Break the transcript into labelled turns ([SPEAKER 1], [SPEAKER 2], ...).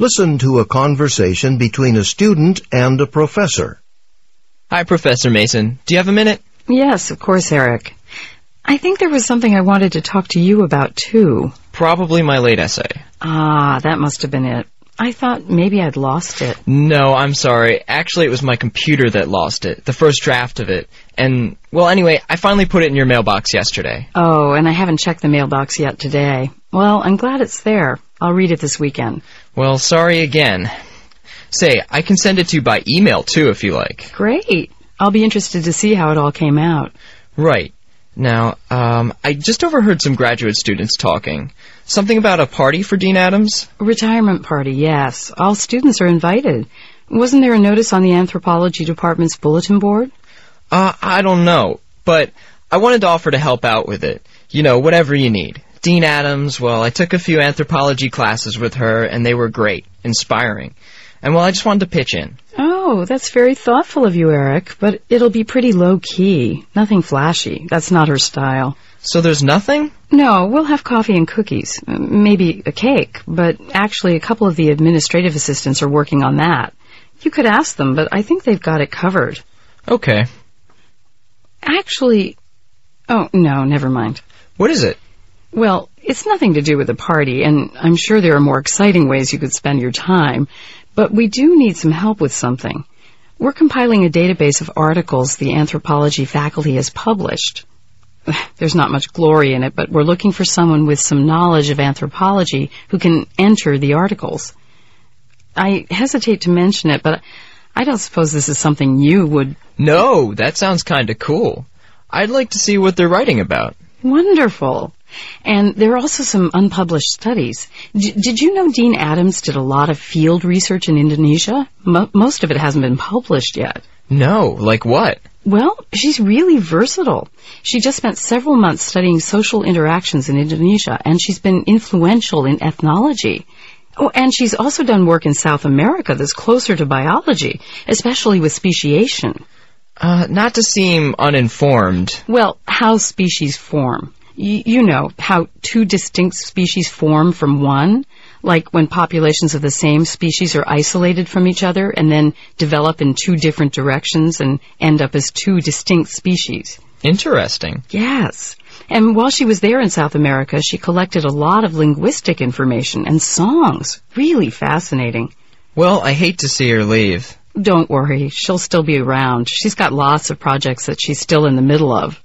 [SPEAKER 1] Listen to a conversation between a student and a professor.
[SPEAKER 2] Hi, Professor Mason. Do you have a minute?
[SPEAKER 3] Yes, of course, Eric. I think there was something I wanted to talk to you about, too.
[SPEAKER 2] Probably my late essay.
[SPEAKER 3] Ah, that must have been it. I thought maybe I'd lost it.
[SPEAKER 2] No, I'm sorry. Actually, it was my computer that lost it, the first draft of it. And, well, anyway, I finally put it in your mailbox yesterday.
[SPEAKER 3] Oh, and I haven't checked the mailbox yet today. Well, I'm glad it's there. I'll read it this weekend.
[SPEAKER 2] Well, sorry again. Say, I can send it to you by email, too, if you like.
[SPEAKER 3] Great. I'll be interested to see how it all came out.
[SPEAKER 2] Right. Now, um, I just overheard some graduate students talking. Something about a party for Dean Adams?
[SPEAKER 3] Retirement party, yes. All students are invited. Wasn't there a notice on the anthropology department's bulletin board?
[SPEAKER 2] Uh, I don't know, but I wanted to offer to help out with it. You know, whatever you need. Dean Adams, well, I took a few anthropology classes with her, and they were great, inspiring. And well, I just wanted to pitch in.
[SPEAKER 3] Oh, that's very thoughtful of you, Eric, but it'll be pretty low key. Nothing flashy. That's not her style.
[SPEAKER 2] So there's nothing?
[SPEAKER 3] No, we'll have coffee and cookies. Maybe a cake, but actually a couple of the administrative assistants are working on that. You could ask them, but I think they've got it covered.
[SPEAKER 2] Okay.
[SPEAKER 3] Actually, oh, no, never mind.
[SPEAKER 2] What is it?
[SPEAKER 3] Well, it's nothing to do with the party, and I'm sure there are more exciting ways you could spend your time, but we do need some help with something. We're compiling a database of articles the anthropology faculty has published. There's not much glory in it, but we're looking for someone with some knowledge of anthropology who can enter the articles. I hesitate to mention it, but I don't suppose this is something you would.
[SPEAKER 2] No, that sounds kinda cool. I'd like to see what they're writing about.
[SPEAKER 3] Wonderful. And there are also some unpublished studies. D- did you know Dean Adams did a lot of field research in Indonesia? Mo- most of it hasn't been published yet.
[SPEAKER 2] No, like what?
[SPEAKER 3] Well, she's really versatile. She just spent several months studying social interactions in Indonesia, and she's been influential in ethnology. Oh, and she's also done work in South America that's closer to biology, especially with speciation.
[SPEAKER 2] Uh, not to seem uninformed.
[SPEAKER 3] Well, how species form. You know, how two distinct species form from one, like when populations of the same species are isolated from each other and then develop in two different directions and end up as two distinct species.
[SPEAKER 2] Interesting.
[SPEAKER 3] Yes. And while she was there in South America, she collected a lot of linguistic information and songs. Really fascinating.
[SPEAKER 2] Well, I hate to see her leave.
[SPEAKER 3] Don't worry, she'll still be around. She's got lots of projects that she's still in the middle of.